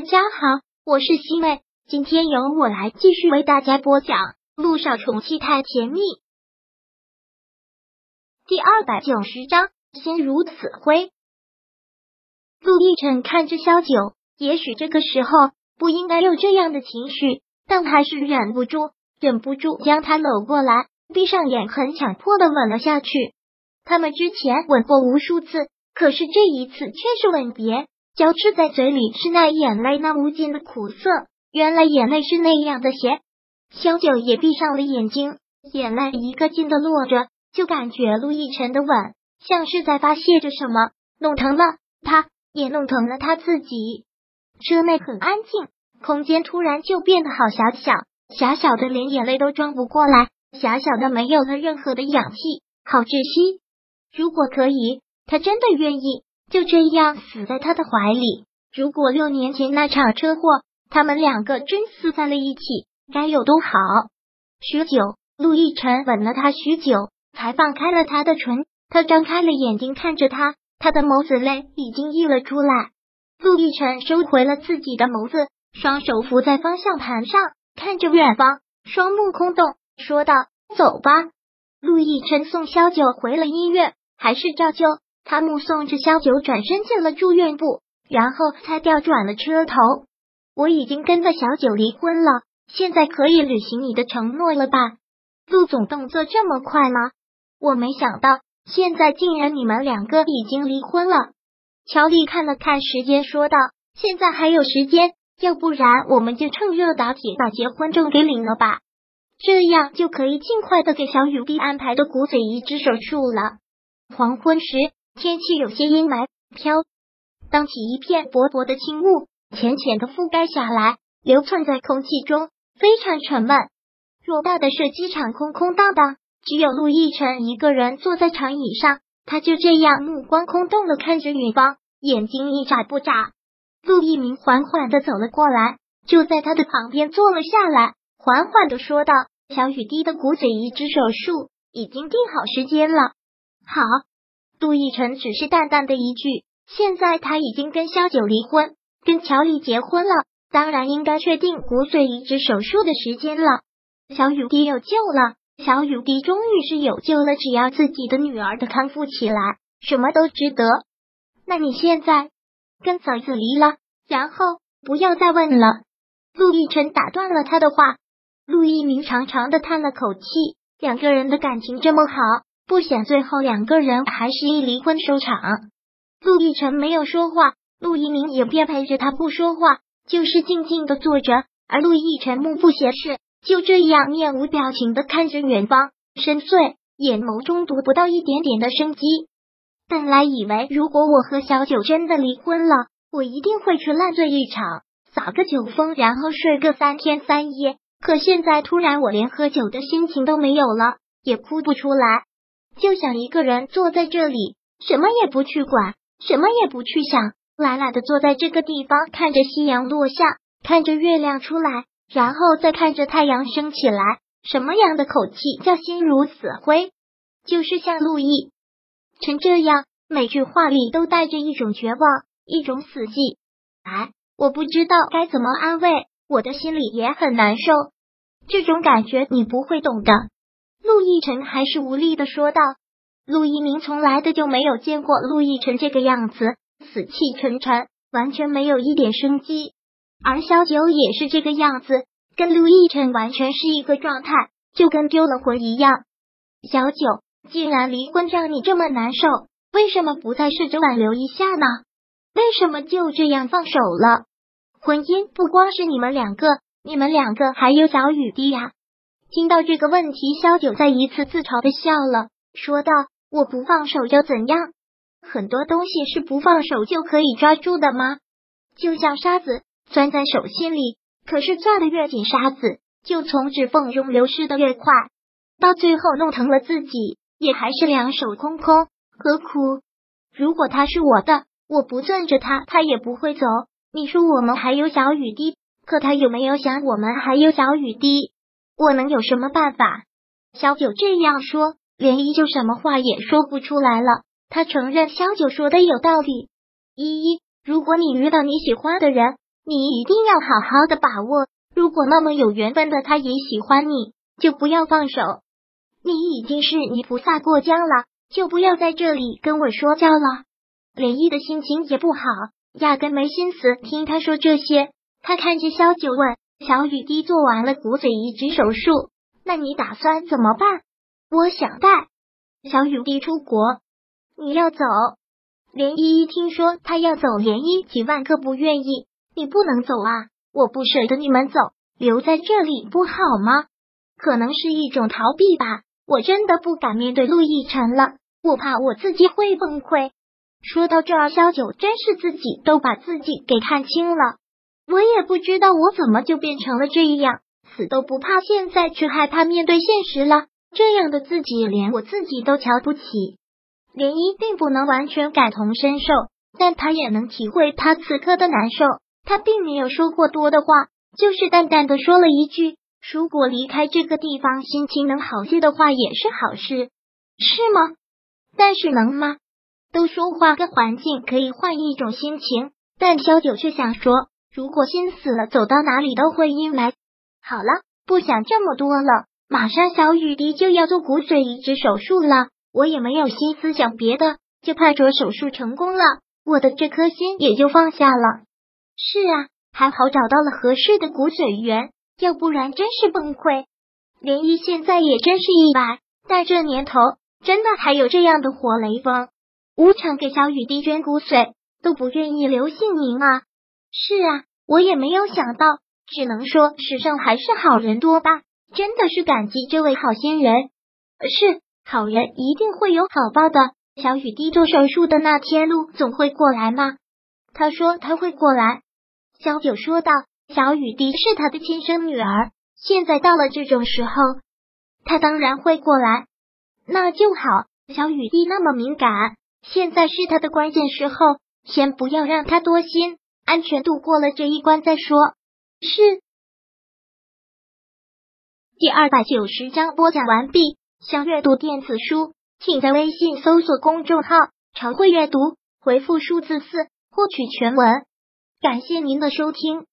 大家好，我是西妹，今天由我来继续为大家播讲《陆少宠妻太甜蜜》第二百九十章，心如死灰。陆亦辰看着萧九，也许这个时候不应该有这样的情绪，但还是忍不住，忍不住将他搂过来，闭上眼，很强迫的吻了下去。他们之前吻过无数次，可是这一次却是吻别。交织在嘴里是那眼泪，那无尽的苦涩。原来眼泪是那样的咸。萧九也闭上了眼睛，眼泪一个劲的落着，就感觉陆亦辰的吻像是在发泄着什么，弄疼了他，也弄疼了他自己。车内很安静，空间突然就变得好狭小，狭小的连眼泪都装不过来，狭小的没有了任何的氧气，好窒息。如果可以，他真的愿意。就这样死在他的怀里。如果六年前那场车祸，他们两个真死在了一起，该有多好！许久，陆亦辰吻了他许久，才放开了他的唇。他张开了眼睛看着他，他的眸子泪已经溢了出来。陆亦辰收回了自己的眸子，双手扶在方向盘上，看着远方，双目空洞，说道：“走吧。”陆亦辰送萧九回了医院，还是照旧。他目送着萧九转身进了住院部，然后才调转了车头。我已经跟着小九离婚了，现在可以履行你的承诺了吧？陆总动作这么快吗？我没想到，现在竟然你们两个已经离婚了。乔丽看了看时间，说道：“现在还有时间，要不然我们就趁热打铁，把结婚证给领了吧，这样就可以尽快的给小雨滴安排的骨髓移植手术了。”黄昏时。天气有些阴霾，飘荡起一片薄薄的轻雾，浅浅的覆盖下来，流窜在空气中，非常沉闷。偌大的射击场空空荡荡，只有陆亦辰一个人坐在长椅上，他就这样目光空洞的看着远方，眼睛一眨不眨。陆一鸣缓缓的走了过来，就在他的旁边坐了下来，缓缓的说道：“小雨滴的骨髓移植手术已经定好时间了。”好。杜奕晨只是淡淡的一句：“现在他已经跟萧九离婚，跟乔丽结婚了，当然应该确定骨髓移植手术的时间了。小雨滴有救了，小雨滴终于是有救了。只要自己的女儿的康复起来，什么都值得。那你现在跟嫂子离了，然后不要再问了。”陆亦辰打断了他的话。陆一鸣长长的叹了口气，两个人的感情这么好。不想最后两个人还是以离婚收场。陆亦辰没有说话，陆一鸣也便陪着他不说话，就是静静的坐着。而陆亦辰目不斜视，就这样面无表情的看着远方，深邃眼眸中读不到一点点的生机。本来以为如果我和小九真的离婚了，我一定会去烂醉一场，撒个酒疯，然后睡个三天三夜。可现在突然，我连喝酒的心情都没有了，也哭不出来。就想一个人坐在这里，什么也不去管，什么也不去想，懒懒的坐在这个地方，看着夕阳落下，看着月亮出来，然后再看着太阳升起来。什么样的口气叫心如死灰？就是像陆毅成这样，每句话里都带着一种绝望，一种死寂。哎，我不知道该怎么安慰，我的心里也很难受。这种感觉你不会懂的。陆亦辰还是无力的说道：“陆一鸣从来的就没有见过陆亦辰这个样子，死气沉沉，完全没有一点生机。而萧九也是这个样子，跟陆亦辰完全是一个状态，就跟丢了魂一样。小九，既然离婚让你这么难受，为什么不再试着挽留一下呢？为什么就这样放手了？婚姻不光是你们两个，你们两个还有小雨滴呀。”听到这个问题，萧九再一次自嘲的笑了，说道：“我不放手又怎样？很多东西是不放手就可以抓住的吗？就像沙子钻在手心里，可是攥的越紧，沙子就从指缝中流失的越快，到最后弄疼了自己，也还是两手空空，何苦？如果他是我的，我不攥着他，他也不会走。你说我们还有小雨滴，可他有没有想我们还有小雨滴？”我能有什么办法？小九这样说，连依就什么话也说不出来了。他承认小九说的有道理。依依，如果你遇到你喜欢的人，你一定要好好的把握。如果那么有缘分的他也喜欢你，就不要放手。你已经是泥菩萨过江了，就不要在这里跟我说教了。连依的心情也不好，压根没心思听他说这些。他看着萧九问：“小雨滴做完了骨髓移植手术，那你打算怎么办？”我想带小雨滴出国。你要走？连依依听说他要走，连依几万个不愿意。你不能走啊！我不舍得你们走，留在这里不好吗？可能是一种逃避吧。我真的不敢面对陆亦辰了，我怕我自己会崩溃。说到这儿，萧九真是自己都把自己给看清了。我也不知道我怎么就变成了这样，死都不怕，现在却害怕面对现实了。这样的自己，连我自己都瞧不起。涟漪并不能完全感同身受，但他也能体会他此刻的难受。他并没有说过多的话，就是淡淡的说了一句：“如果离开这个地方，心情能好些的话，也是好事，是吗？”但是能吗？都说换个环境可以换一种心情，但萧九却想说：“如果心死了，走到哪里都会阴霾。”好了，不想这么多了。马上小雨滴就要做骨髓移植手术了。我也没有心思想别的，就盼着手术成功了，我的这颗心也就放下了。是啊，还好找到了合适的骨髓源，要不然真是崩溃。涟漪现在也真是意外，但这年头真的还有这样的活雷锋？无偿给小雨滴捐骨髓都不愿意留姓名啊！是啊，我也没有想到，只能说世上还是好人多吧。真的是感激这位好心人，是。好人一定会有好报的。小雨滴做手术的那天，陆总会过来吗？他说他会过来。小九说道：“小雨滴是他的亲生女儿，现在到了这种时候，他当然会过来。那就好。小雨滴那么敏感，现在是他的关键时候，先不要让他多心，安全度过了这一关再说。”是。第二百九十章播讲完毕。想阅读电子书，请在微信搜索公众号“常会阅读”，回复数字四获取全文。感谢您的收听。